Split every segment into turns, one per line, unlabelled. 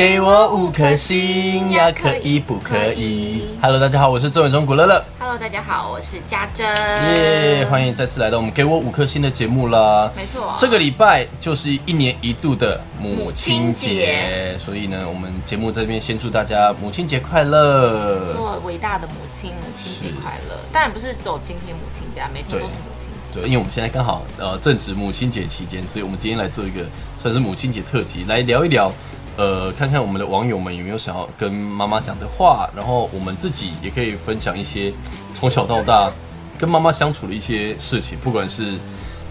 给我五颗星呀，可以不可以？Hello，大家好，我是郑伟忠古乐乐。
Hello，大家好，我是家珍。
耶，欢迎再次来到我们给我五颗星的节目啦。
没错，
这个礼拜就是一年一度的母亲节
节，
所以呢，我们节目这边先祝大家母亲节快乐。
做伟大的母亲，母亲节快乐。当然不是走今天母亲节，每天
对
都是母亲节。
对，因为我们现在刚好呃正值母亲节期间，所以我们今天来做一个算是母亲节特辑，来聊一聊，呃，看看我们的网友们有没有想要跟妈妈讲的话，然后我们自己也可以分享一些从小到大跟妈妈相处的一些事情，不管是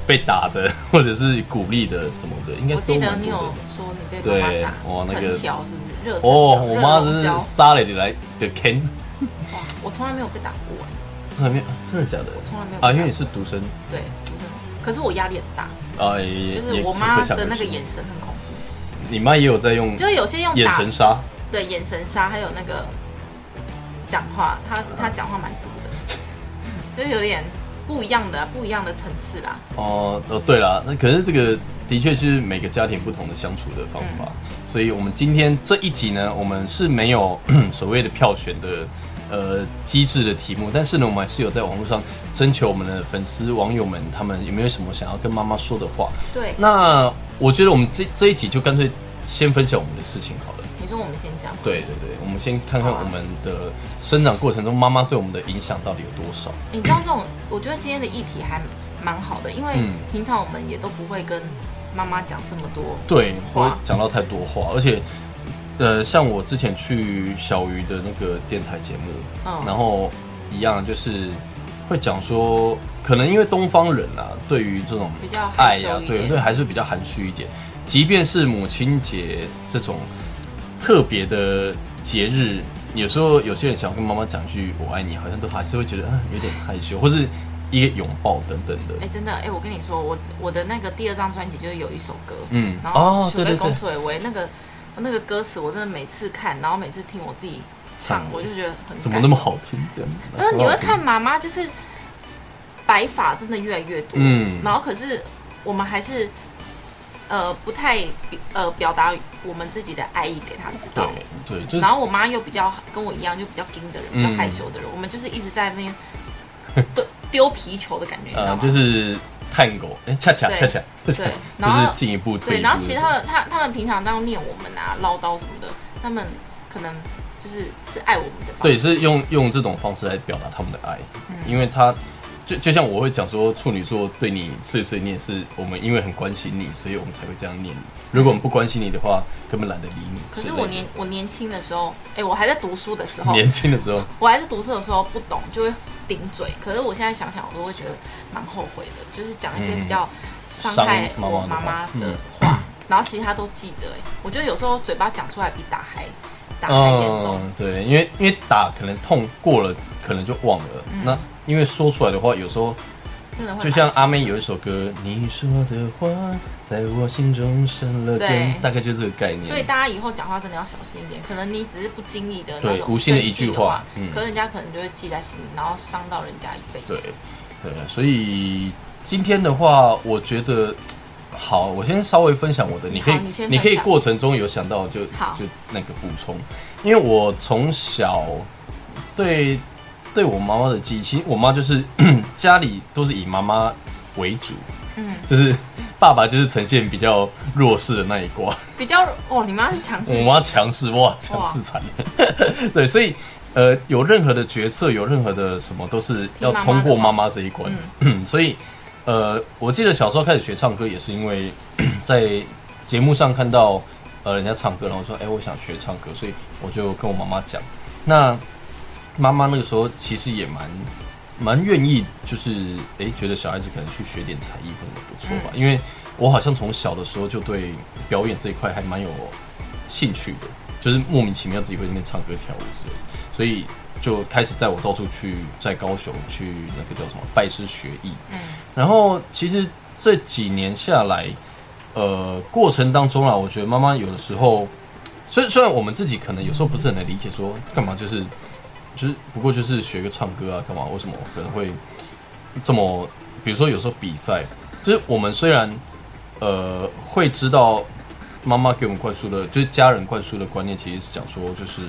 被打的或者是鼓励的什么的，应该
我记得你有
蛮多的。
说你被妈妈
对
打
哇那个
条是不是？热
哦，我妈真是杀了你来的 Ken，
哇，我从来没有被打过，
从来没有，真的假的？
我从来没有
啊，因为你是独生，
对，可是我压力很大，
啊，也
就是我
也
妈的那个眼神很恐怖，
你妈也有在用
就是有些用
眼神杀。
对眼神杀，还有那个讲话，她她讲话蛮毒的，就是有点不一样的不一样的层次啦。
哦哦，对了，那可是这个的确是每个家庭不同的相处的方法，所以我们今天这一集呢，我们是没有 所谓的票选的呃机智的题目，但是呢，我们还是有在网络上征求我们的粉丝网友们，他们有没有什么想要跟妈妈说的话？
对，
那我觉得我们这这一集就干脆先分享我们的事情好了。
你说我们先讲。
对对对，我们先看看我们的生长过程中，妈妈对我们的影响到底有多少。
你知道这种，我觉得今天的议题还蛮好的，因为
嗯
平常我们也都不会跟妈妈讲这么多。
对，不会讲到太多话，而且，呃，像我之前去小鱼的那个电台节目，
嗯
然后一样就是会讲说，可能因为东方人啊，对于这种
比较
爱呀、对对，还是比较含蓄一点。即便是母亲节这种特别的节日，有时候有些人想要跟妈妈讲句“我爱你”，好像都还是会觉得嗯有点害羞，或是一个拥抱等等的。
哎、真的，哎、我跟你说，我我的那个第二张专辑就是有一首歌，
嗯，
然后
对对对，
那个那个歌词，我真的每次看，然后每次听我自己唱
唱，
我就觉得很
怎么那么好听这样？
因为你会看妈妈就是白发真的越来越多，
嗯
然后可是我们还是呃不太呃表达我们自己的爱意给她知道。
对对，
然后我妈又比较跟我一样，就比较硬的人，比较
嗯
害羞的人，我们就是一直在那边丢丢皮球的感觉，你知道
呃，
吗？
就是探狗，哎，恰恰恰恰恰恰
对，
就是进一步推
对。然后其他的他他们平常当念我们啊唠叨什么的，他们可能就是是爱我们的方式，
对是用用这种方式来表达他们的爱，
嗯
因为他就就像我会讲说，处女座对你碎碎念，是我们因为很关心你，所以我们才会这样念你。如果我们不关心你的话，根本懒得理你。
可是我年我年轻的时候，哎、我还在读书的时候，
年轻的时候，
我还是读书的时候不懂，就会顶嘴。可是我现在想想，我都会觉得蛮后悔的，就是讲一些比较伤害
伤妈妈的
我妈妈
话
的话，然后其实她都记得。哎，我觉得有时候嘴巴讲出来比打还打还严重。
嗯，对，因为因为打可能痛过了，可能就忘了。
嗯
那因为说出来的话，有时候
真的会
就像阿妹有一首歌，你说的话在我心中生了根，大概就是这个概念。
所以大家以后讲话真的要小心一点，可能你只是不经意的那种
对无心的一句话，嗯。
可是人家可能就会记在心里，然后伤到人家一辈子。
对，所以今天的话，我觉得好，我先稍微分享我的，你可以
你
你可以过程中有想到就就那个补充，因为我从小对对我妈妈的记忆，其实我妈就是 家里都是以妈妈为主，
嗯，
就是 爸爸就是呈现比较弱势的那一挂。
比较哦，你妈是强势，
我妈强势哇，强势惨了。对，所以呃，有任何的决策，有任何的什么，都是要通过妈妈这一关。嗯，所以呃，我记得小时候开始学唱歌，也是因为 在节目上看到呃人家唱歌，然后说，哎、我想学唱歌，所以我就跟我妈妈讲。那妈妈那个时候其实也蛮蛮愿意，就是哎、诶觉得小孩子可能去学点才艺可能不错吧，因为我好像从小的时候就对表演这一块还蛮有兴趣的，就是莫名其妙自己会在那边唱歌跳舞之类的，所以就开始带我到处去，在高雄去那个叫什么拜师学艺。
嗯。
然后其实这几年下来，呃，过程当中啊，我觉得妈妈有的时候，虽虽然我们自己可能有时候不是很能理解，说干嘛就是就是不过就是学个唱歌啊，干嘛？为什么可能会这么？比如说有时候比赛，就是我们虽然呃会知道妈妈给我们灌输的，就是家人灌输的观念，其实是讲说，就是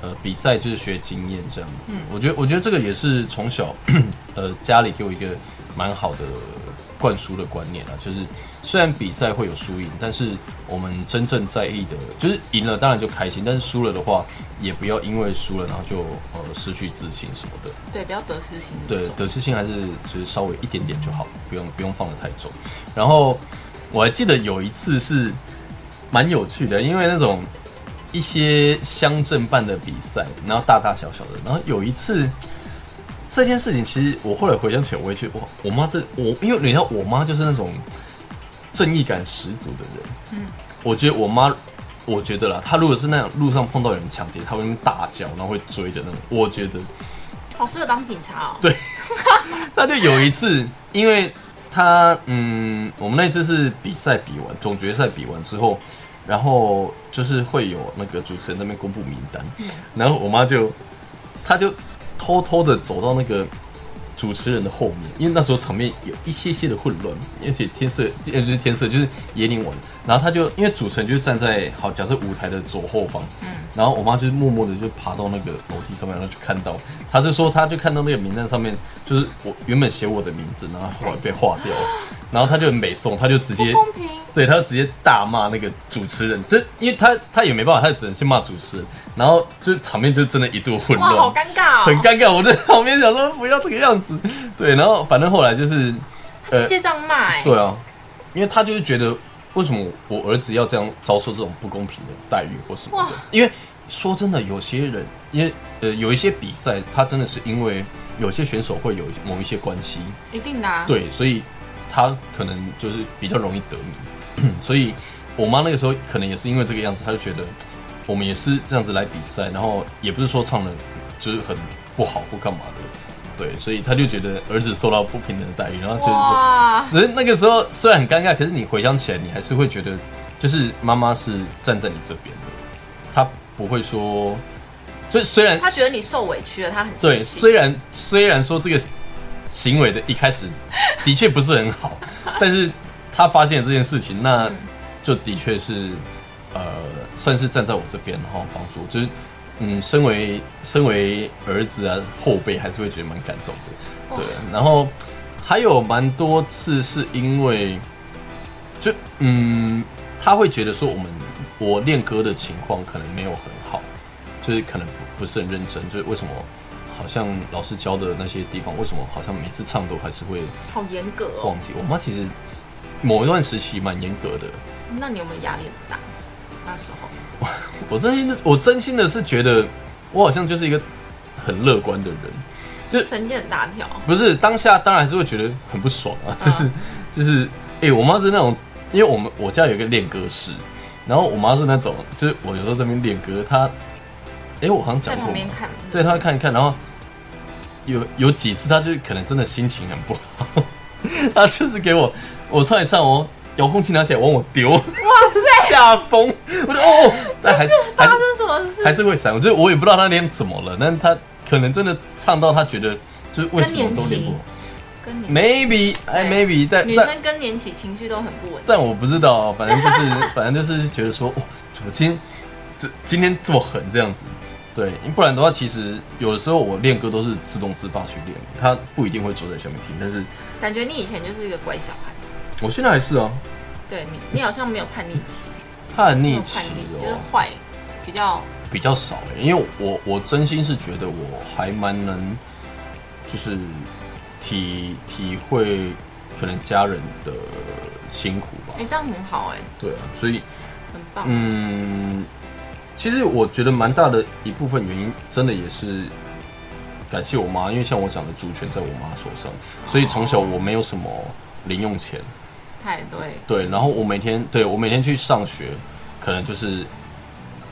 呃，比赛就是学经验这样子。我觉得，我觉得这个也是从小 呃家里给我一个蛮好的灌输的观念啊，就是虽然比赛会有输赢，但是我们真正在意的，就是赢了当然就开心，但是输了的话，也不要因为输了然后就呃失去自信什么的。
对，不要得失心。
对，得失心还是就是稍微一点点就好，不用不用放得太重。然后我还记得有一次是蛮有趣的，因为那种一些乡镇办的比赛，然后大大小小的，然后有一次这件事情，其实我后来回想起来，我也觉得哇，我妈这我因为你知道，我妈就是那种正义感十足的人。嗯，我觉得我妈，我觉得啦，他如果是那样路上碰到有人抢劫，他会大叫，然后会追的那种。我觉得
好适合当警察哦。
对，那就有一次，因为他嗯，我们那次是比赛比完，总决赛比完之后，然后就是会有那个主持人那边公布名单，然后我妈就，她就偷偷的走到那个主持人的后面，因为那时候场面有一些些的混乱，而且天色，呃，就是天色，就是椰林晚，然后他就因为主持人就站在好，假设舞台的左后方，然后我妈就是默默的就爬到那个楼梯上面，然后就看到，她就说她就看到那个名单上面就是我原本写我的名字，然后后来被划掉了，然后她就很美送，她就直接。对，她就直接大骂那个主持人，就因为她她也没办法，她只能先骂主持人，然后就场面就真的一度混
哇，
乱，
好尴尬哦。
很尴尬。我在旁边想说不要这个样子，对，然后反正后来就是，
直接这样骂哎。
对啊，因为她就是觉得为什么我儿子要这样遭受这种不公平的待遇或什么的，因为说真的，有些人因为呃有一些比赛，他真的是因为有些选手会有某一些关系，
一定的啊。
对，所以他可能就是比较容易得名，所以我妈那个时候可能也是因为这个样子，她就觉得我们也是这样子来比赛，然后也不是说唱的就是很不好或干嘛的，对，所以他就觉得儿子受到不平等的待遇，然后就是
哇，
可是那个时候虽然很尴尬，可是你回想起来，你还是会觉得，就是妈妈是站在你这边的，她不会说，就虽然
他觉得你受委屈了，他很
对，虽然虽然说这个行为的一开始的确不是很好，但是他发现这件事情，那就的确是呃，算是站在我这边，然后帮助，就是嗯，身为身为儿子啊后辈，还是会觉得蛮感动的，对，然后还有蛮多次是因为就嗯，他会觉得说我们我练歌的情况可能没有很好，就是可能不不是很认真，就是为什么好像老师教的那些地方，为什么好像每次唱都还是会
好严格哦。
忘记？我妈其实某一段时期蛮严格的，
那你有没有压力很大？那时候
我真心的，我真心的是觉得我好像就是一个很乐观的人，就
神经很大条。
不是当下当然还是会觉得很不爽啊，就是、
嗯
就是，哎、我妈是那种，因为我们我家有一个练歌室，然后我妈是那种，就是我有时候在那边练歌，她，哎、我好像
在
讲过在
旁边看，
对，她会看一看，然后有有几次她就是可能真的心情很不好，她就是给我我唱一唱哦，遥控器拿起来往我丢，
哇塞，
吓疯，我就哦，但还是
发生什么事？
还是会闪，我就是我也不知道那天怎么了，但是她可能真的唱到她觉得就是为什么都练不好。Maybe，哎，Maybe，但但
女生更年期情绪都很不稳定。
但我不知道，反正就是反正就是觉得说，哦，怎么今天这今天这么狠这样子？对，不然的话，其实有的时候我练歌都是自动自发去练，他不一定会坐在下面听，但是
感觉你以前就是一个乖小孩，
我现在还是啊，
对你，你好像没有叛逆期，
叛逆期
叛逆，就是
哦
坏，比较
比较少哎，因为我我真心是觉得我还蛮能，就是体体会可能家人的辛苦吧。
哎、，这样很好哎、
对啊，所以
很棒。
嗯，其实我觉得蛮大的一部分原因，真的也是感谢我妈，因为像我讲的，主权在我妈手上，所以从小我没有什么零用钱，
太对，
对，然后我每天对我每天去上学，可能就是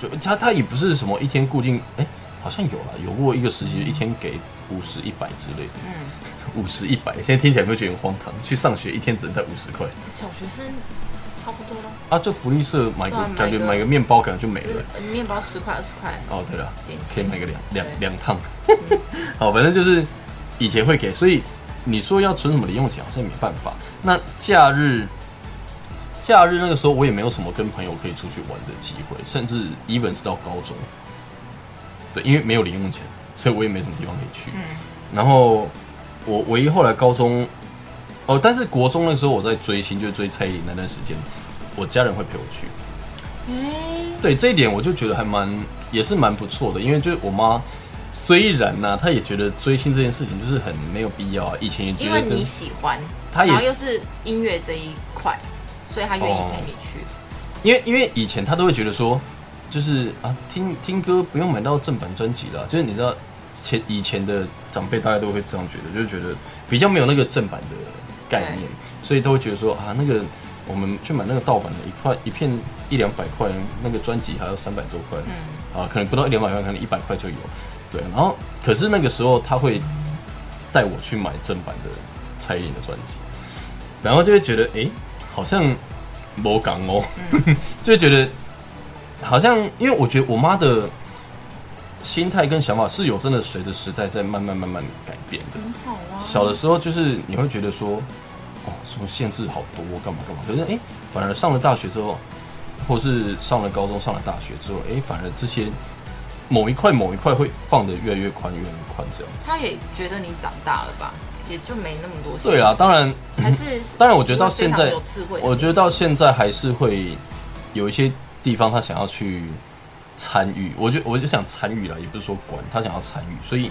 就他他也不是什么一天固定，哎、好像有了，有过一个时期一天给五十一百之类的，
嗯，
五十一百，现在听起来会觉得很荒唐，去上学一天只能带五十块。
小学生差不多了，
啊，就福利社买个
对啊
感觉
买个
面包可能就没了。
面包十块二十块，
哦，对了，
点
可以买个两两两趟。好，反正就是以前会给，所以你说要存什么零用钱，好像也没办法。那假日，假日那个时候，我也没有什么跟朋友可以出去玩的机会，甚至 even 是到高中，对，因为没有零用钱，所以我也没什么地方可以去。
嗯，
然后我唯一后来高中，哦，但是国中那时候我在追星，就是追蔡依林那段时间，我家人会陪我去。
哎、
对这一点，我就觉得还蛮也是蛮不错的，因为就是我妈虽然呢、她也觉得追星这件事情就是很没有必要啊，以前也觉得
因为你喜欢，
她也
然后又是音乐这一块，所以她愿意陪你去。
因为因为以前她都会觉得说，就是啊听听歌不用买到正版专辑了，就是你知道前以前的长辈大概都会这样觉得，就是觉得比较没有那个正版的概念，所以都会觉得说啊那个我们去买那个盗版的一块一片一两百块，那个专辑还要三百多块，
嗯，
啊，可能不到一两百块，可能一百块就有。对，然后可是那个时候他会带我去买正版的蔡依林的专辑，然后就会觉得，哎、好像某港哦，就会觉得好像，因为我觉得我妈的心态跟想法是有真的随着时代在慢慢慢慢改变的。
很好啊。
小的时候就是你会觉得说，哦，什么限制好多，干嘛干嘛。可是哎、诶反而上了大学之后，或是上了高中、上了大学之后，哎、反而这些某一块某一块会放得越来越宽，越来越宽这样子。
他也觉得你长大了吧，也就没那么多。
对啊，当然，
还是
当然，我觉得到现在我觉得到现在还是会有一些地方他想要去参与，我就我就想参与了，也不是说管他想要参与，所以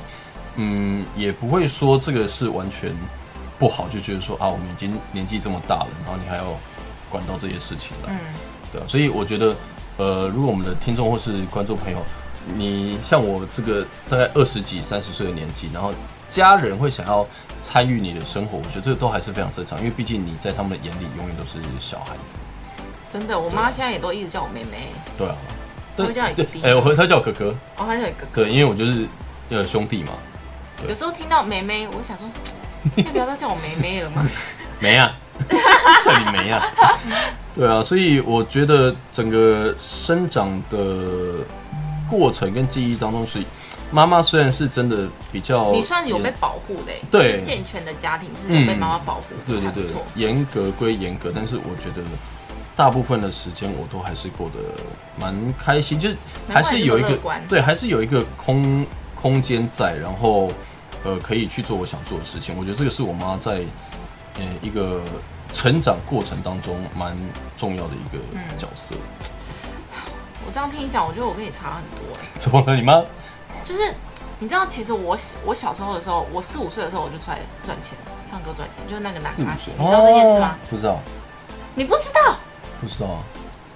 嗯，也不会说这个是完全不好，就觉得说啊，我们已经年纪这么大了，然后你还要管到这些事情了，
嗯，
对啊，所以我觉得呃，如果我们的听众或是观众朋友，你像我这个大概二十几、三十岁的年纪，然后家人会想要参与你的生活，我觉得这个都还是非常正常，因为毕竟你在他们的眼里永远都是小孩子。
真的，我妈现在也都一直叫我妹妹。
对啊，
她会叫你弟，弟
对哎、我会他叫我哥哥，
哦，他叫你哥哥。
对，因为我就是呃兄弟嘛，
有时候听到妹妹，我想说，要不要再叫我妹妹了吗？
没啊，叫你没啊，对啊，所以我觉得整个生长的过程跟记忆当中是，妈妈虽然是真的比较，
你算有被保护的、欸，
对。
健全的家庭是有被妈妈保护，
对对对。严格归严格，但是我觉得大部分的时间我都还是过得蛮开心，就是还是有一个对，还是有一个空空间在，然后呃可以去做我想做的事情。我觉得这个是我妈在呃一个成长过程当中蛮重要的一个
嗯
角色。
我这样听你讲，我觉得我跟你差很多、欸，
怎么了？你妈？
就是你知道，其实我小我小时候的时候，我四五岁的时候我就出来赚钱，唱歌赚钱，就是那个拿卡西，你知道这件事吗？
不知道，
你不知道？
不知道啊，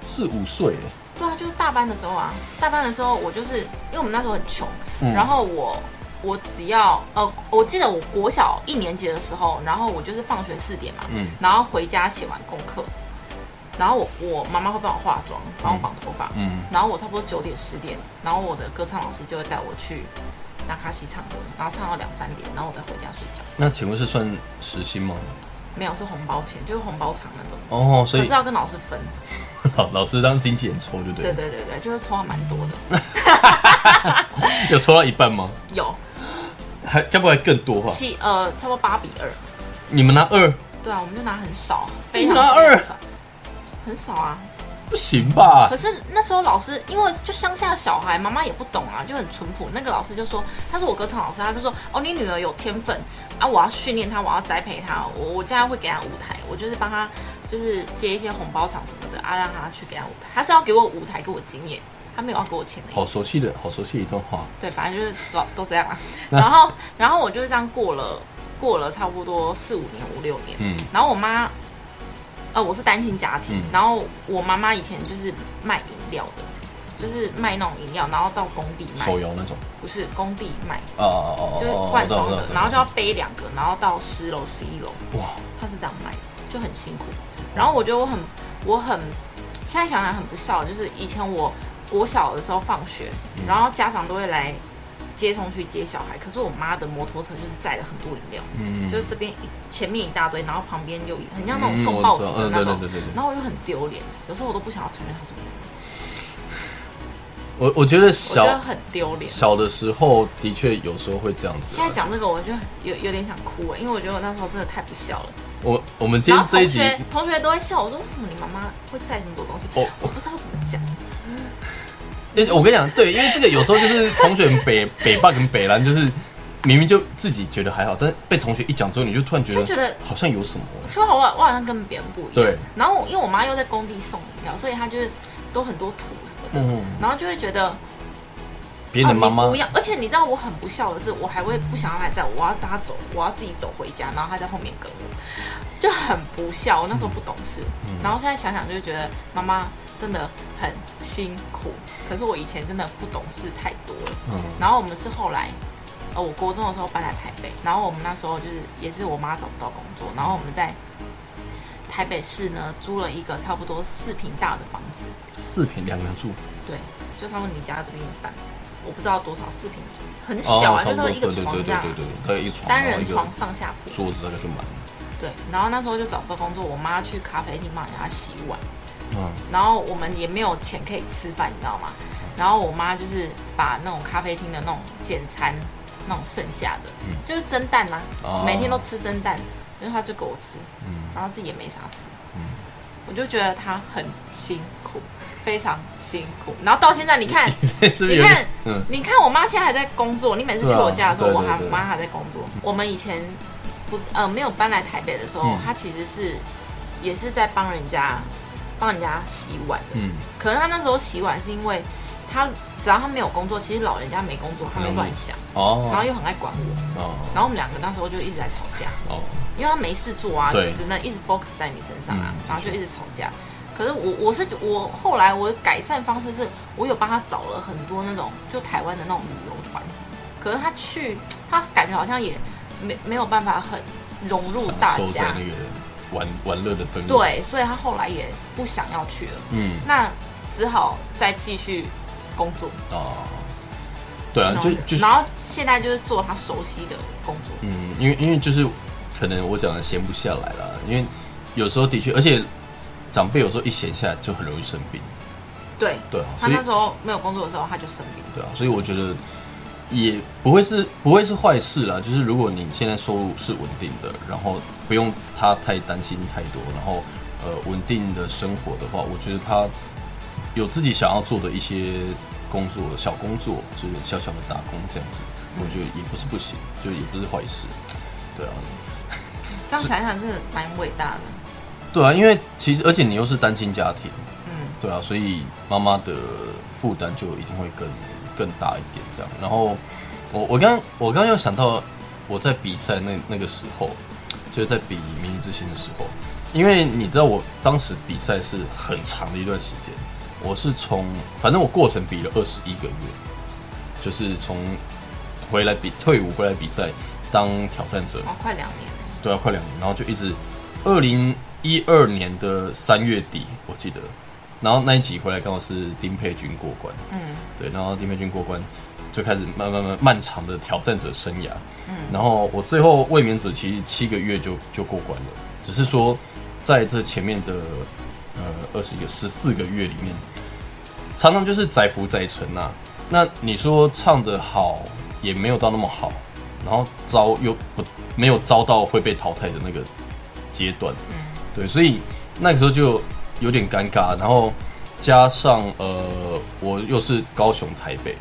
四五岁。哎，
对啊，就是大班的时候啊，大班的时候我就是因为我们那时候很穷，
嗯。
然后我我只要呃，我记得我国小一年级的时候，然后我就是放学四点嘛，
嗯。
然后回家写完功课，然后我我妈妈会帮我化妆，帮我绑头发，
嗯，
然后我差不多九点十点，然后我的歌唱老师就会带我去纳卡西唱歌，然后唱到两三点，然后我再回家睡觉。
那请问是算时薪吗？
没有是红包钱，就是红包场那种，
哦，所以
可是要跟老师分。
老老师当经纪人抽就对
对
了。
对对对，就是抽了蛮多的，
有抽到一半吗？
有
还要不会更多吧？
七呃差不多八比二。
你们拿二
对啊，我们就拿很少，非常
拿二
非常少，很少啊。
不行吧
可？是那时候老师，因为就乡下小孩，妈妈也不懂啊，就很淳朴。那个老师就说，他是我歌唱老师，他就说，哦，你女儿有天分啊，我要训练她，我要栽培她，我我现在会给她舞台，我就是帮她，就是接一些红包场什么的啊，让她去给她舞台。他是要给我舞台，给我经验，他没有要给我钱的。
好熟悉的，好熟悉的一段话。
对，反正就是老都这样啊。然后，然后我就是这样过了，过了差不多四五年、五六年。
嗯
然后我妈，呃，我是单亲家庭，
嗯
然后我妈妈以前就是卖饮料的，就是卖那种饮料，然后到工地卖，
手游那种。
不是工地卖，
哦哦哦！
就是
哦
罐装的然后就要背两个，然后到十楼、十一楼，
哇，
他是这样卖，就很辛苦。然后我觉得我很，我很，现在想想很不孝，就是以前我国小的时候放学，
嗯
然后家长都会来接送去接小孩，可是我妈的摩托车就是载了很多饮料，
嗯
就是这边前面一大堆，然后旁边又很像那种
嗯
送报纸的那种，
对对对对对
然后我就很丢脸，有时候我都不想要承认她是我妈，
我我觉得
我觉得
小
很丢脸。
小的时候的确有时候会这样子啊。
现在讲这个，我就很有有点想哭哎，因为我觉得我那时候真的太不孝了。
我我们今天这一集，
同学都在笑我说：“为什么你妈妈会载那么多东西？”我我不知道怎么讲。
我跟你讲，对，因为这个有时候就是同学北北霸跟北南，就是明明就自己觉得还好，但是被同学一讲之后，你就突然觉得
觉得
好像有什么。
说好我我好像跟别人不一样。
对。
然后因为我妈又在工地送饮料，所以她就是都很多土什么的。嗯。然后就会觉得
别人的妈妈
不一样，而且你知道我很不孝的是，我还会不想让她载我，我要她走，我要自己走回家，然后她在后面跟我，就很不孝。我那时候不懂事，然后现在想想就觉得妈妈。真的很辛苦，可是我以前真的不懂事太多了。嗯，然后我们是后来，呃，我国中的时候搬来台北，然后我们那时候就是也是我妈找不到工作，然后我们在台北市呢租了一个差不多四平大的房子。
四平两个人住？
对，就差不多你家这边一半，我不知道多少四平，很小啊，就差不多一个床这样，
对对一床，
单人床上下铺，
桌子大概就满了。
对，然后那时候就找不到工作，我妈去咖啡厅帮人家洗碗。嗯，然后我们也没有钱可以吃饭，你知道吗？然后我妈就是把那种咖啡厅的那种简餐，那种剩下的，就是蒸蛋呐，每天都吃蒸蛋，因为她就给我吃，嗯，然后自己也没啥吃，嗯，我就觉得她很辛苦，非常辛苦。然后到现在，你看，你看，你看，我妈现在还在工作。你每次去我家的时候，我还我妈还在工作。我们以前不呃没有搬来台北的时候，她其实是也是在帮人家。帮人家洗碗的，嗯，可能他那时候洗碗是因为他只要他没有工作，其实老人家没工作，他没乱想哦，然后又很爱管我。哦，然后我们两个那时候就一直在吵架。哦，因为他没事做啊，只能一直 focus 在你身上啊，然后就一直吵架。可是我我是我后来我改善方式是我有帮他找了很多那种就台湾的那种旅游团，可是他去他感觉好像也没没有办法很融入大家。
玩玩乐的氛围，
对，所以他后来也不想要去了，嗯，那只好再继续工作。哦，
对啊，就就
然后现在就是做他熟悉的工作，
嗯，因为因为就是可能我讲的闲不下来了，因为有时候的确，而且长辈有时候一闲下来就很容易生病，
对
对，
他那时候没有工作的时候他就生病，
对啊，所以我觉得。也不会是不会是坏事啦，就是如果你现在收入是稳定的，然后不用他太担心太多，然后呃稳定的生活的话，我觉得他有自己想要做的一些工作，小工作就是小小的打工这样子，我觉得也不是不行，就也不是坏事，对啊。
这样想想真的蛮伟大的。
对啊，因为其实而且你又是单亲家庭，嗯，对啊，所以妈妈的负担就一定会更。更大一点，这样。然后我我刚我刚刚又想到我在比赛那那个时候，就是在比明日之星的时候，因为你知道我当时比赛是很长的一段时间，我是从反正我过程比了二十一个月，就是从回来比退伍回来比赛当挑战者，
哦，快两年，
对啊，快两年，然后就一直二零一二年的三月底，我记得。然后那一集回来刚好是丁佩君过关，嗯，对，然后丁佩君过关就开始慢慢慢漫长的挑战者生涯，嗯，然后我最后卫冕者其实七个月就就过关了，只是说在这前面的呃二十一个十四个月里面，常常就是载浮载沉呐。那你说唱的好也没有到那么好，然后遭又不没有遭到会被淘汰的那个阶段，嗯，对，所以那个时候就。有点尴尬，然后加上呃，我又是高雄台北，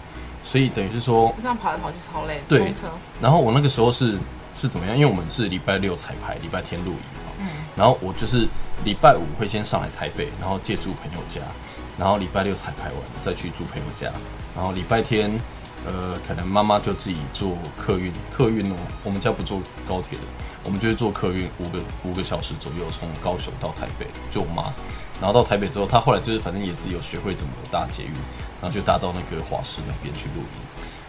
所以等于是说
这样跑来跑去超累。
对，然后我那个时候是是怎么样？因为我们是礼拜六彩排，礼拜天录影嘛。嗯。然后我就是礼拜五会先上来台北，然后借住朋友家，然后礼拜六彩排完再去住朋友家，然后礼拜天呃，可能妈妈就自己坐客运，客运哦，我们家不坐高铁的，我们就是坐客运五个五个小时左右，从高雄到台北，就我妈。然后到台北之后，她后来就是反正也自己有学会怎么搭捷运，然后就搭到那个华师那边去露营。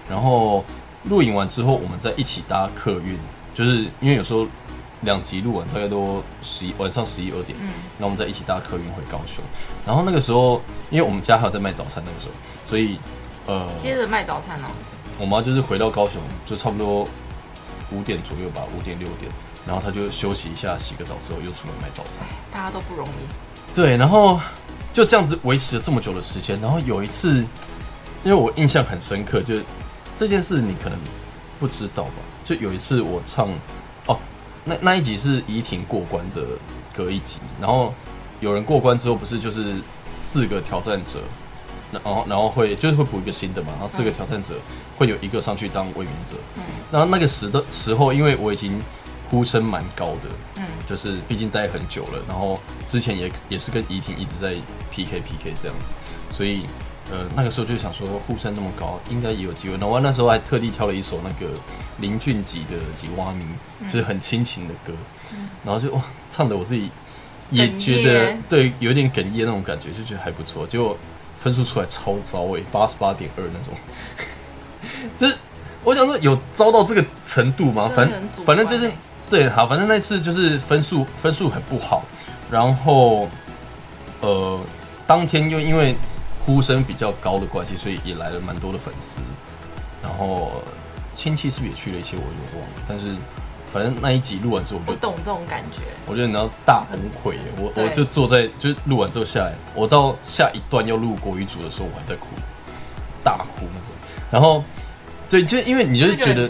然后露营完之后，我们再一起搭客运，就是因为有时候两集录完大概都十一晚上十一二点，嗯，那我们再一起搭客运回高雄。然后那个时候，因为我们家还有在卖早餐，那个时候，所以
呃，接着卖早餐哦。
我妈就是回到高雄，就差不多五点左右吧，五点六点，然后她就休息一下，洗个澡之后又出门卖早餐。
大家都不容易。
对，然后就这样子维持了这么久的时间。然后有一次，因为我印象很深刻，就是这件事你可能不知道吧？就有一次我唱，哦，那那一集是怡婷过关的隔一集，然后有人过关之后，不是就是四个挑战者，然后然后会就是会补一个新的嘛，然后四个挑战者会有一个上去当卫冕者。嗯，然后那个时的时候，因为我已经呼声蛮高的，嗯，就是毕竟待很久了，然后之前也也是跟怡婷一直在 PK PK 这样子，所以。呃，那个时候就想说呼声那么高，应该也有机会。那我那时候还特地挑了一首那个林俊杰的《吉蛙咪》，就是很亲情的歌，然后就哇，唱的我自己也觉得对，有点哽咽那种感觉，就觉得还不错。结果分数出来超糟诶，八十八点二那种。就是我想说，有糟到这个程度吗？反正反正就是对，好，反正那次就是分数分数很不好，然后呃，当天又因为。呼声比较高的关系，所以也来了蛮多的粉丝。然后亲戚是不是也去了一些？我就忘了。但是反正那一集录完之后，
不懂这种感觉。
我觉得你要大崩溃。我我就坐在，就录完之后下来，我到下一段要录国语组的时候，我还在哭，大哭那种。然后对，就因为你就是觉得，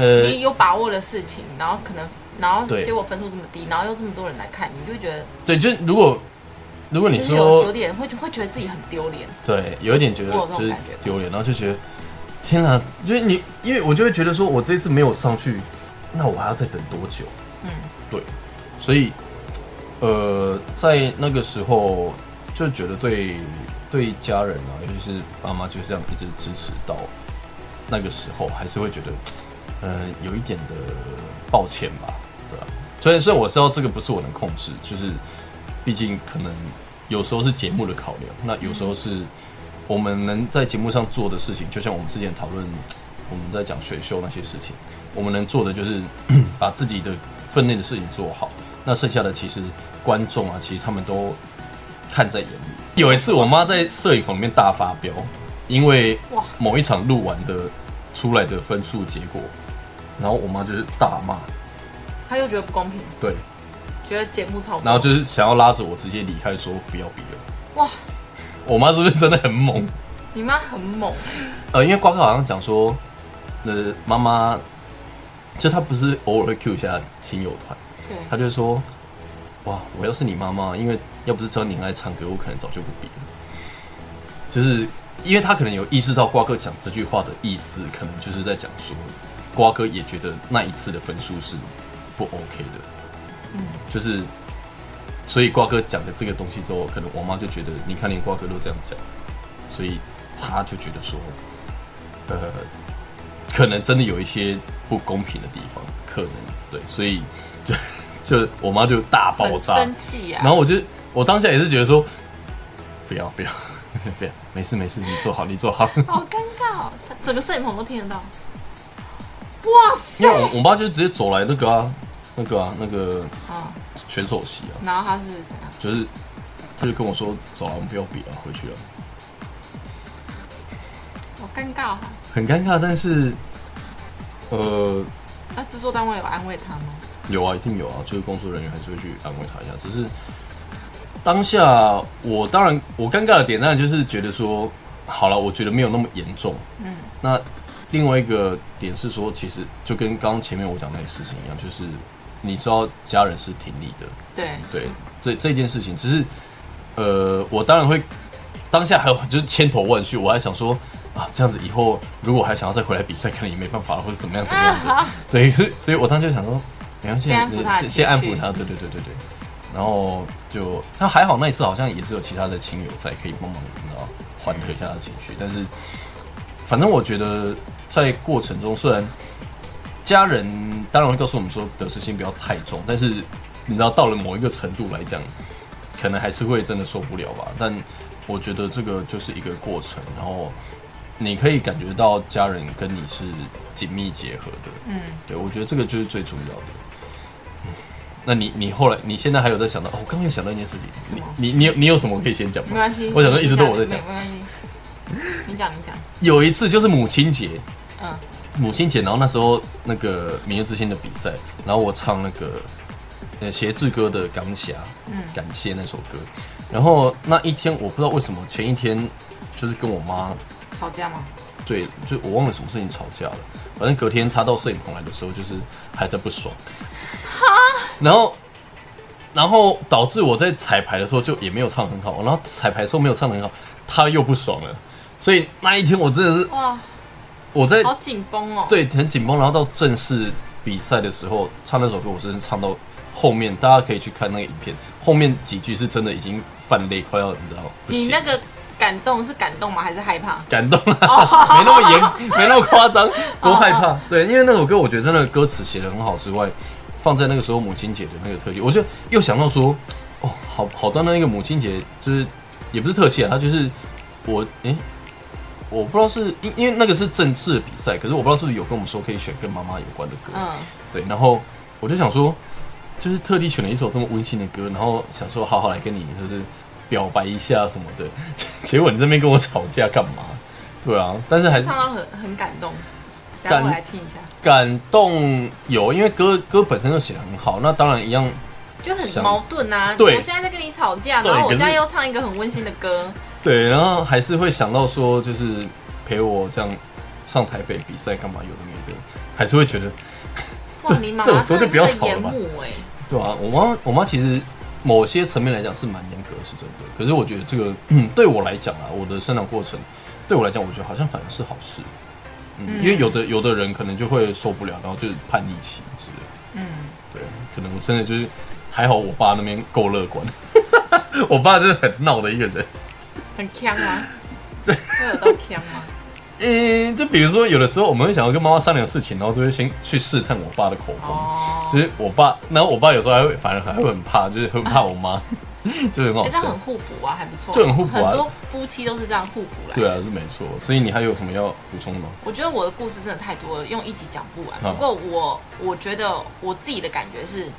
呃，你有把握的事情，然后可能，然后结果分数这么低，然后又这么多人来看，你就觉得，
对，就如果。如果你说
有点会会觉得自己很丢脸，
对，有一点觉得就是丢脸，然后就觉得天哪，就是你，因为我就会觉得说，我这次没有上去，那我还要再等多久？嗯，对，所以呃，在那个时候就觉得对对家人啊，尤其是爸妈，就这样一直支持到那个时候，还是会觉得呃有一点的抱歉吧，对吧？虽然虽然我知道这个不是我能控制，就是。毕竟可能有时候是节目的考量，那有时候是我们能在节目上做的事情，就像我们之前讨论我们在讲选秀那些事情，我们能做的就是 把自己的分内的事情做好。那剩下的其实观众啊，其实他们都看在眼里。有一次我妈在摄影棚里面大发飙，因为某一场录完的出来的分数结果，然后我妈就是大骂，
她又觉得不公平，
对。
觉得节目超，
然后就是想要拉着我直接离开，说不要比了。哇，我妈是不是真的很猛？
你妈很猛。
呃，因为瓜哥好像讲说，呃，妈妈，就她不是偶尔会 Q 一下亲友团，
对，
他就说，哇，我要是你妈妈，因为要不是知道你爱唱歌，我可能早就不比了。就是因为他可能有意识到瓜哥讲这句话的意思，可能就是在讲说，瓜哥也觉得那一次的分数是不 OK 的。嗯，就是，所以瓜哥讲的这个东西之后，可能我妈就觉得，你看连瓜哥都这样讲，所以她就觉得说，呃，可能真的有一些不公平的地方，可能对，所以就 就我妈就大爆炸，
生气啊。
然后我就我当下也是觉得说，不要不要 不要，没事没事，你坐好你坐好。
好尴尬，哦整个摄影棚都听得到。哇塞！
因为我我妈就直接走来那个啊。那个啊，那个啊，选手席啊，
然后他是怎样？
就是，他就跟我说：“走了，我们不要比了，回去了。”
好尴尬，
很尴尬。但是，呃，
那制作单位有安慰他吗？
有啊，一定有啊。就是工作人员还是会去安慰他一下。只是当下，我当然我尴尬的点，当然就是觉得说，好了，我觉得没有那么严重。嗯，那另外一个点是说，其实就跟刚刚前面我讲那个事情一样，就是。你知道家人是挺你的，
对。
对，这这件事情，只是，呃，我当然会当下还有就是千头万绪，我还想说啊，这样子以后如果还想要再回来比赛，可能也没办法了，或者怎么样怎么样的，对，所以所以我当时就想说，没关系，先先安抚他，对对对对对，然后就他还好那一次好像也是有其他的亲友在可以帮忙，你知道缓和一下他的情绪，但是反正我觉得在过程中虽然。家人当然会告诉我们说得失心不要太重，但是你知道到了某一个程度来讲，可能还是会真的受不了吧。但我觉得这个就是一个过程，然后你可以感觉到家人跟你是紧密结合的。嗯，对，我觉得这个就是最重要的。嗯，那你你后来你现在还有在想到？哦，我刚刚又想到一件事情，你你你有你有什么可以先讲吗？
没关系，
我想说一直都我在讲，
没关系。你讲你讲。
有一次就是母亲节。嗯。母亲节，然后那时候那个《明日之星》的比赛，然后我唱那个呃协志哥的《钢侠》，嗯，感谢那首歌。然后那一天我不知道为什么前一天就是跟我妈
吵架吗？
对，就我忘了什么事情吵架了。反正隔天她到摄影棚来的时候，就是还在不爽。哈，然后，然后导致我在彩排的时候就也没有唱很好，然后彩排的时候没有唱很好，他又不爽了。所以那一天我真的是哇，我在
好紧绷哦，
对，很紧绷。然后到正式比赛的时候唱那首歌，我真的唱到后面，大家可以去看那个影片，后面几句是真的已经泛泪，快要你知道
你那个感动是感动吗？还是害怕？
感动啊，没那么严，没那么夸张，多害怕。对，因为那首歌我觉得真的歌词写的很好之外，放在那个时候母亲节的那个特辑，我就又想到说，哦，好好到那个母亲节就是也不是特写啊，它就是我哎。我不知道是因因为那个是正式的比赛，可是我不知道是不是有跟我们说可以选跟妈妈有关的歌。嗯，对，然后我就想说，就是特地选了一首这么温馨的歌，然后想说好好来跟你就是表白一下什么的。结果你这边跟我吵架干嘛？对啊，但是还是
唱到很很感动，感我来听一下。
感动有，因为歌歌本身就写的很好，那当然一样
就很矛盾啊。
对，
我现在在跟你吵架，然后我现在又唱一个很温馨的歌。
对，然后还是会想到说，就是陪我这样上台北比赛干嘛？有的没的，还是会觉得，
这这种时候就不要吵了吧？
对啊，我妈我妈其实某些层面来讲是蛮严格，是真的。可是我觉得这个 对我来讲啊，我的生长过程对我来讲，我觉得好像反而是好事。嗯，因为有的有的人可能就会受不了，然后就是叛逆期之类。嗯，对，可能我真的就是还好，我爸那边够乐观。我爸就是很闹的一个人。
很强吗？对，会有到强吗？
嗯，就比如说，有的时候我们会想要跟妈妈商量事情，然后都会先去试探我爸的口风。哦，就是我爸，然后我爸有时候还会，反而还会很怕，就是很怕我妈，就很好。
这很互补啊，还不错，
就很互补啊。
很多夫妻都是这样互补来。
对啊，是没错。所以你还有什么要补充的吗？
我觉得我的故事真的太多了，用一集讲不完。不过我我觉得我自己的感觉是。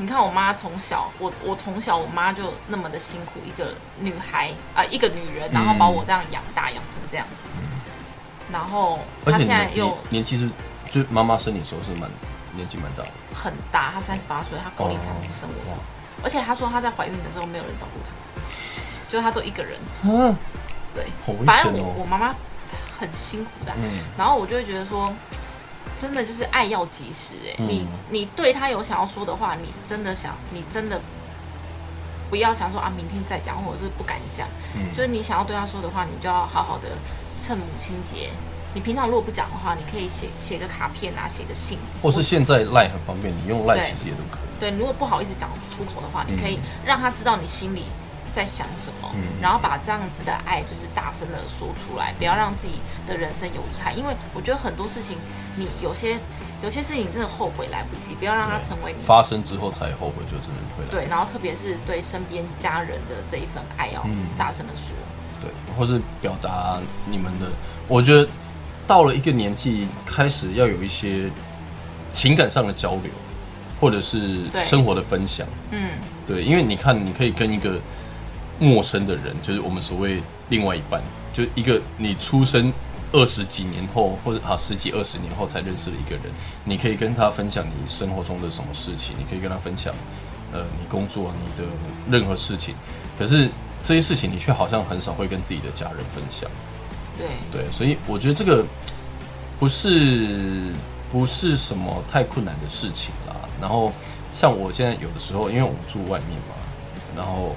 你看，我妈从小，我我从小，我妈就那么的辛苦，一个女孩啊，一个女人，然后把我这样养大，养成这样子。然后她现在又
年纪是，就妈妈生你时候是蛮年纪蛮大的，
很大，她三十八岁，她高龄产妇生我，而且她说她在怀孕的时候没有人照顾她，就她都一个人。嗯，对，反正我我妈妈很辛苦的，然后我就会觉得说。真的就是爱要及时哎，你你对他有想要说的话，你真的想，你真的不要想说啊，明天再讲，或者是不敢讲。嗯，就是你想要对他说的话，你就要好好的趁母亲节。你平常如果不讲的话，你可以写写个卡片啊，写个信，
或是现在赖很方便，你用赖其实也都可以。
对，如果不好意思讲出口的话，你可以让他知道你心里。在想什么，然后把这样子的爱就是大声的说出来，不要让自己的人生有遗憾。因为我觉得很多事情，你有些有些事情真的后悔来不及，不要让它成为你
发生之后才后悔，就真的会
对。然后特别是对身边家人的这一份爱，要大声的说，
对，或是表达你们的。我觉得到了一个年纪，开始要有一些情感上的交流，或者是生活的分享。嗯，对，因为你看，你可以跟一个。陌生的人就是我们所谓另外一半，就一个你出生二十几年后，或者啊十几二十年后才认识的一个人，你可以跟他分享你生活中的什么事情，你可以跟他分享，呃，你工作你的任何事情。可是这些事情你却好像很少会跟自己的家人分享。
对
对，所以我觉得这个不是不是什么太困难的事情啦。然后像我现在有的时候，因为我们住外面嘛，然后。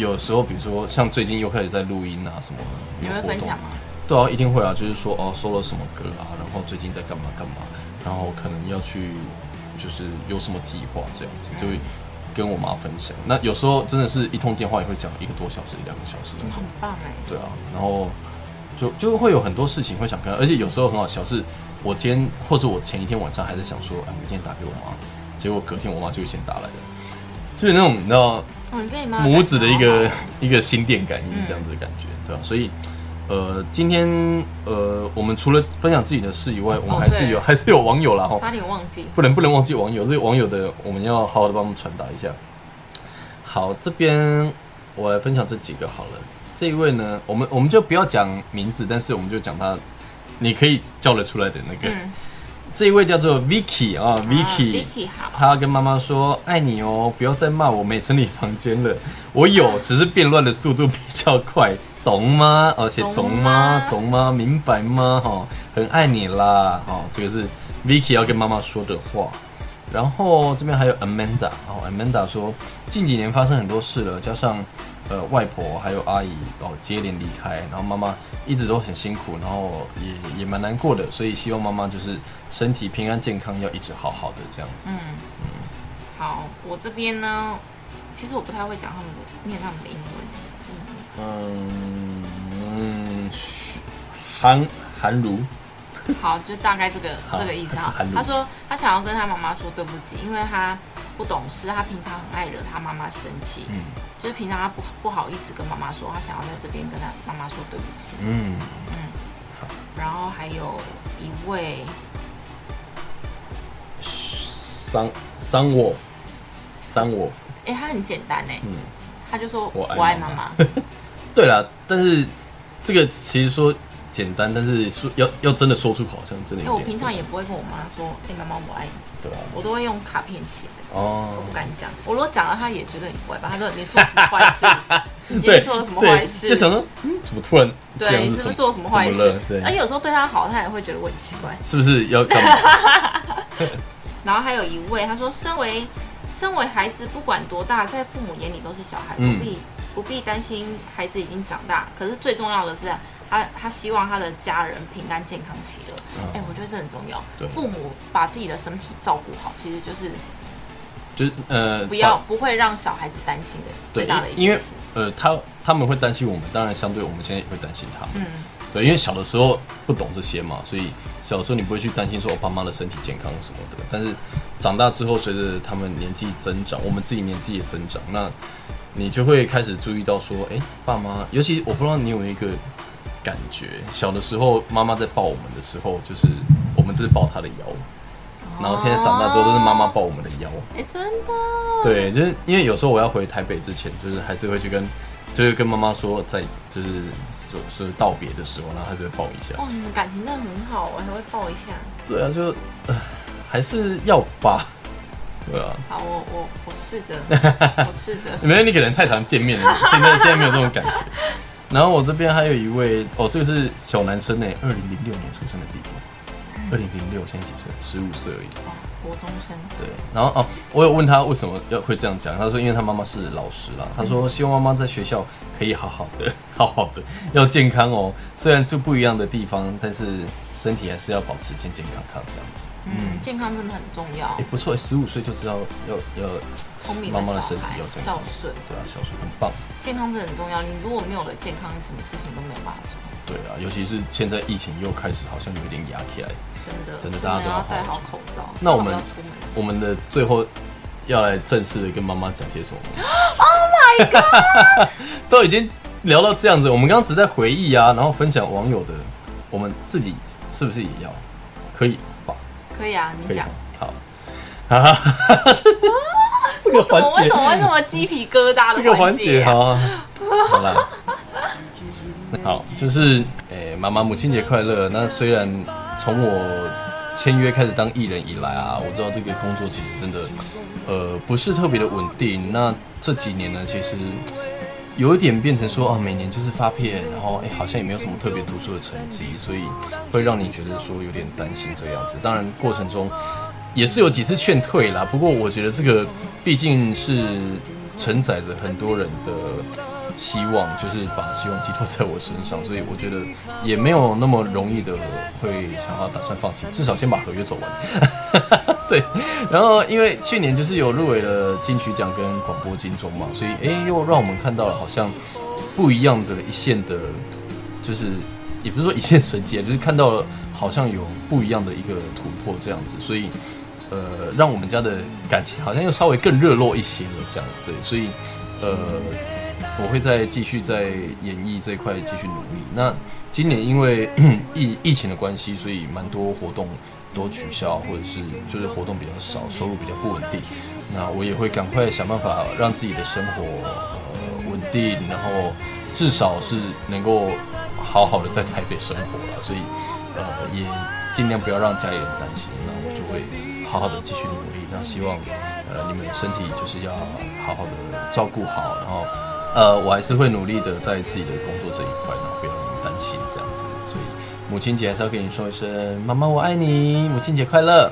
有时候，比如说像最近又开始在录音啊什么，
你会分享吗？
对啊，一定会啊。就是说哦，收了什么歌啊，然后最近在干嘛干嘛，然后可能要去，就是有什么计划这样子，就会跟我妈分享。那有时候真的是一通电话也会讲一个多小时、两个小时那种。
很棒哎。
对啊，然后就就会有很多事情会想跟，而且有时候很好笑，是我今天或者我前一天晚上还在想说，哎，明天打给我妈，结果隔天我妈就先打来了，就是那种你知道。母子的一个一个心电感应这样子的感觉，对吧？所以，呃，今天呃，我们除了分享自己的事以外，我们还是有还是有网友啦，哈，
差点忘记，
不能不能忘记网友，这个网友的我们要好好的帮我们传达一下。好，这边我来分享这几个好了。这一位呢，我们我们就不要讲名字，但是我们就讲他，你可以叫得出来的那个。这一位叫做 Vicky 啊
，Vicky，好，
他要跟妈妈说爱你哦，不要再骂我没整理房间了。我有，只是变乱的速度比较快，懂吗？而且懂吗？懂吗？明白吗？哈，很爱你啦，哈，这个是 Vicky 要跟妈妈说的话。然后这边还有 Amanda，哦，Amanda 说近几年发生很多事了，加上呃外婆还有阿姨哦接连离开，然后妈妈一直都很辛苦，然后也也蛮难过的，所以希望妈妈就是身体平安健康，要一直好好的这样子。嗯
嗯，好，我这边呢，其实我不太会讲他们的念他们的英
文。嗯嗯，韩韩如。
好，就大概这个这个意思哈。他说他想要跟他妈妈说对不起，因为他不懂事，他平常很爱惹他妈妈生气。嗯，就是平常他不不好意思跟妈妈说，他想要在这边跟他妈妈说对不起。嗯嗯。然后还有一位
桑桑沃夫，桑沃夫。
哎，他很简单哎。嗯。他就说我爱妈妈。
对啦，但是这个其实说。简单，但是说要要真的说出口，好像真的。因为
我平常也不会跟我妈说“哎，妈妈我爱你”，
对啊，
我都会用卡片写的。哦，我不敢讲。我如果讲了，他也觉得很怪吧？他说你做什么坏事？你今天做了什么坏事？
就想说，嗯，怎么突然？
对，你是不是做了什么坏事？对。而且有时候对他好，他也会觉得我很奇怪。
是不是要干嘛？
然后还有一位，他说：“身为身为孩子，不管多大，在父母眼里都是小孩，不必不必担心孩子已经长大。可是最重要的是。”他他希望他的家人平安健康喜乐，哎，我觉得这很重要。父母把自己的身体照顾好，其实就是
就是呃，
不要不会让小孩子担心的最大的一
件事。呃，他他们会担心我们，当然相对我们现在也会担心他。嗯，对，因为小的时候不懂这些嘛，所以小的时候你不会去担心说我爸妈的身体健康什么的。但是长大之后，随着他们年纪增长，我们自己年纪也增长，那你就会开始注意到说，哎，爸妈，尤其我不知道你有一个。感觉小的时候，妈妈在抱我们的时候，就是我们就是抱她的腰，然后现在长大之后都是妈妈抱我们的腰。
哎，真的？
对，就是因为有时候我要回台北之前，就是还是会去跟，就是跟妈妈说，在就是说是道别的时候，然后她就会抱一下。
哇，你们感情真的很好，还会抱一下。
对啊，就 还是要吧。对啊。
好，我我我试着，我试着。
没有，你可能太常见面了，现在现在没有这种感觉。然后我这边还有一位哦，这个是小男生呢，二零零六年出生的弟弟，二零零六，现在几岁？十五岁而已。哦，
国中生。
对，然后哦，我有问他为什么要会这样讲，他说因为他妈妈是老师啦，他说希望妈妈在学校可以好好的，好好的，要健康哦。虽然住不一样的地方，但是身体还是要保持健健康康这样子。
嗯，健康真的很重要。
哎，不错，十五岁就知道要要
聪明妈妈的身体要孝顺，
对啊，孝顺很棒。
健康真的很重要，你如果没有了健康，什么事情都没有办法做。
对啊，尤其是现在疫情又开始，好像有点压起来。
真的，
真的，大家都
要戴好口罩。
那我们我们的最后要来正式的跟妈妈讲些什么？
Oh my god！
都已经聊到这样子，我们刚刚只在回忆啊，然后分享网友的，我们自己是不是也要可以吧？
可以啊，你讲好啊。
这个环节
为什么会这么鸡皮疙瘩？
这个环节好，好了，好，就是诶，妈妈母亲节快乐。那虽然从我签约开始当艺人以来啊，我知道这个工作其实真的呃不是特别的稳定。那这几年呢，其实。有一点变成说哦，每年就是发片，然后哎，好像也没有什么特别突出的成绩，所以会让你觉得说有点担心这样子。当然过程中也是有几次劝退啦，不过我觉得这个毕竟是承载着很多人的希望，就是把希望寄托在我身上，所以我觉得也没有那么容易的会想要打算放弃，至少先把合约走完。对，然后因为去年就是有入围了金曲奖跟广播金钟嘛，所以哎，又让我们看到了好像不一样的一线的，就是也不是说一线神迹，就是看到了好像有不一样的一个突破这样子，所以呃，让我们家的感情好像又稍微更热络一些了这样。对，所以呃，我会再继续在演艺这一块继续努力。那今年因为 疫疫情的关系，所以蛮多活动。都取消，或者是就是活动比较少，收入比较不稳定，那我也会赶快想办法让自己的生活呃稳定，然后至少是能够好好的在台北生活了，所以呃也尽量不要让家里人担心，那我就会好好的继续努力。那希望呃你们身体就是要好好的照顾好，然后呃，我还是会努力的在自己的工作这一块，然后不要担心这样子。所以母亲节还是要跟你说一声，妈妈我爱你，母亲节快乐。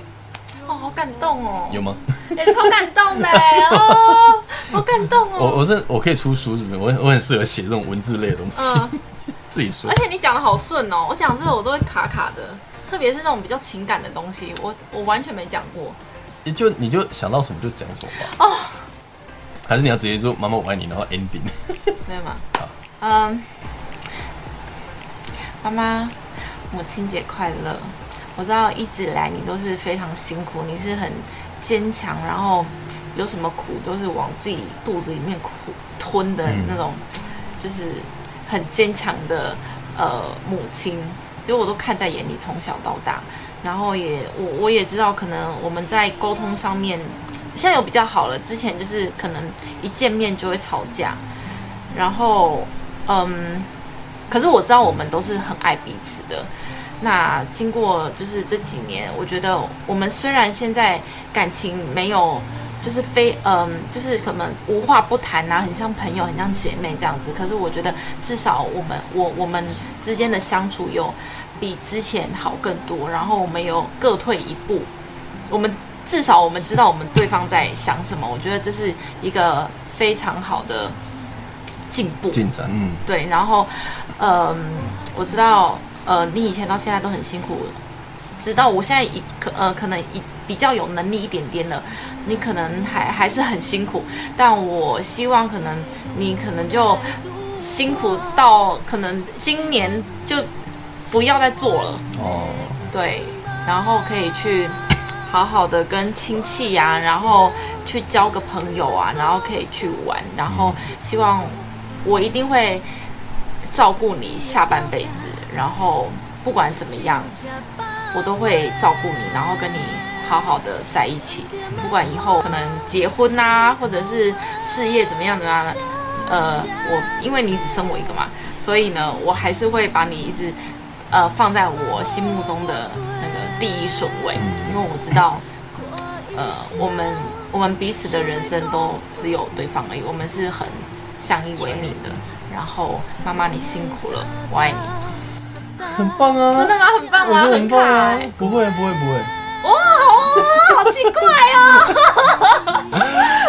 哦，好感动哦。
有吗？
也超感动的哦，好感动哦。
我我是我可以出书，是不是？我我很适合写这种文字类的东西，自己说。
而且你讲的好顺哦，我讲这个我都会卡卡的，特别是那种比较情感的东西，我我完全没讲过。
你就你就想到什么就讲什么吧。哦。还是你要直接说“妈妈我爱你”，然后 ending。
没有吗？好。嗯。妈妈，母亲节快乐！我知道一直以来你都是非常辛苦，你是很坚强，然后有什么苦都是往自己肚子里面苦吞的那种，就是很坚强的呃母亲，其实我都看在眼里，从小到大。然后也我我也知道，可能我们在沟通上面现在有比较好了，之前就是可能一见面就会吵架，然后嗯，可是我知道我们都是很爱彼此的。那经过就是这几年，我觉得我们虽然现在感情没有就是非嗯就是可能无话不谈呐，很像朋友，很像姐妹这样子，可是我觉得至少我们我我们之间的相处有。比之前好更多，然后我们有各退一步，我们至少我们知道我们对方在想什么，我觉得这是一个非常好的进步
进展。嗯，
对。然后，嗯，我知道，呃，你以前到现在都很辛苦，直到我现在一可呃可能一比较有能力一点点了，你可能还还是很辛苦，但我希望可能你可能就辛苦到可能今年就。不要再做了哦，对，然后可以去好好的跟亲戚呀，然后去交个朋友啊，然后可以去玩，然后希望我一定会照顾你下半辈子，然后不管怎么样，我都会照顾你，然后跟你好好的在一起，不管以后可能结婚呐，或者是事业怎么样怎么样的，呃，我因为你只生我一个嘛，所以呢，我还是会把你一直。呃，放在我心目中的那个第一顺位，因为我知道，呃，我们我们彼此的人生都只有对方而已，我们是很相依为命的。然后，妈妈你辛苦了，我爱你，
很棒啊！
真的吗？很棒吗？
很可爱。不会，不会，不会。
哇，好，好奇怪
啊！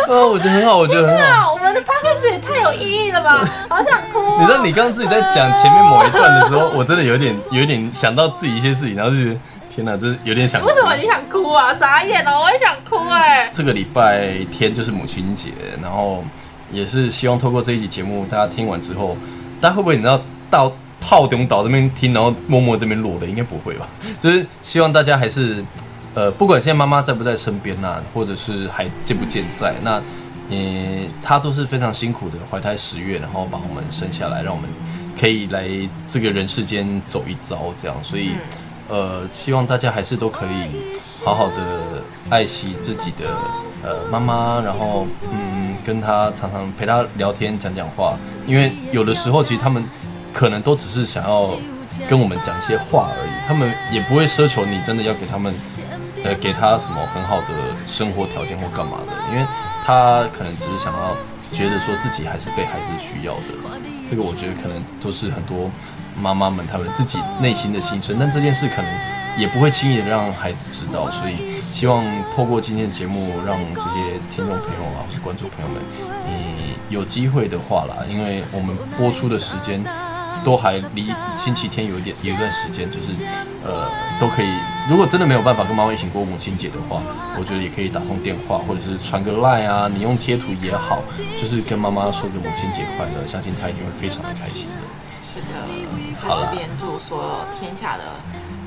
呃，我觉得很好，我觉得很好。
我们的 podcast 也太有意义了吧！好想哭。
你知道，你刚刚自己在讲前面某一段的时候，我真的有点，有点想到自己一些事情，然后就觉得，天哪，这有点想哭。
为什么你想哭啊？傻眼了，我也想哭哎。
这个礼拜天就是母亲节，然后也是希望透过这一集节目，大家听完之后，大家会不会你知道到套中岛这边听，然后默默这边落的？应该不会吧？就是希望大家还是。呃，不管现在妈妈在不在身边呐，或者是还健不健在，那，嗯，她都是非常辛苦的，怀胎十月，然后把我们生下来，让我们可以来这个人世间走一遭，这样，所以，呃，希望大家还是都可以好好的爱惜自己的呃妈妈，然后，嗯，跟她常常陪她聊天讲讲话，因为有的时候其实他们可能都只是想要跟我们讲一些话而已，他们也不会奢求你真的要给他们。呃，给他什么很好的生活条件或干嘛的？因为他可能只是想要觉得说自己还是被孩子需要的。这个我觉得可能都是很多妈妈们他们自己内心的心声，但这件事可能也不会轻易的让孩子知道。所以希望透过今天的节目，让这些听众朋友啊，或者观众朋友们，你有机会的话啦，因为我们播出的时间。都还离星期天有一点有一段时间，就是呃都可以。如果真的没有办法跟妈妈一起过母亲节的话，我觉得也可以打通电话，或者是传个 line 啊，你用贴图也好，就是跟妈妈说个母亲节快乐，相信她一定会非常的开心的。
是的，好了，边祝所有天下的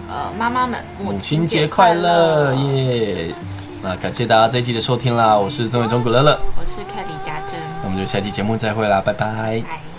呃妈妈们
母亲节快乐耶！那感谢大家这一期的收听啦，我是曾伟忠古乐乐，
我是凯里家珍，
那我们就下期节目再会啦，拜拜。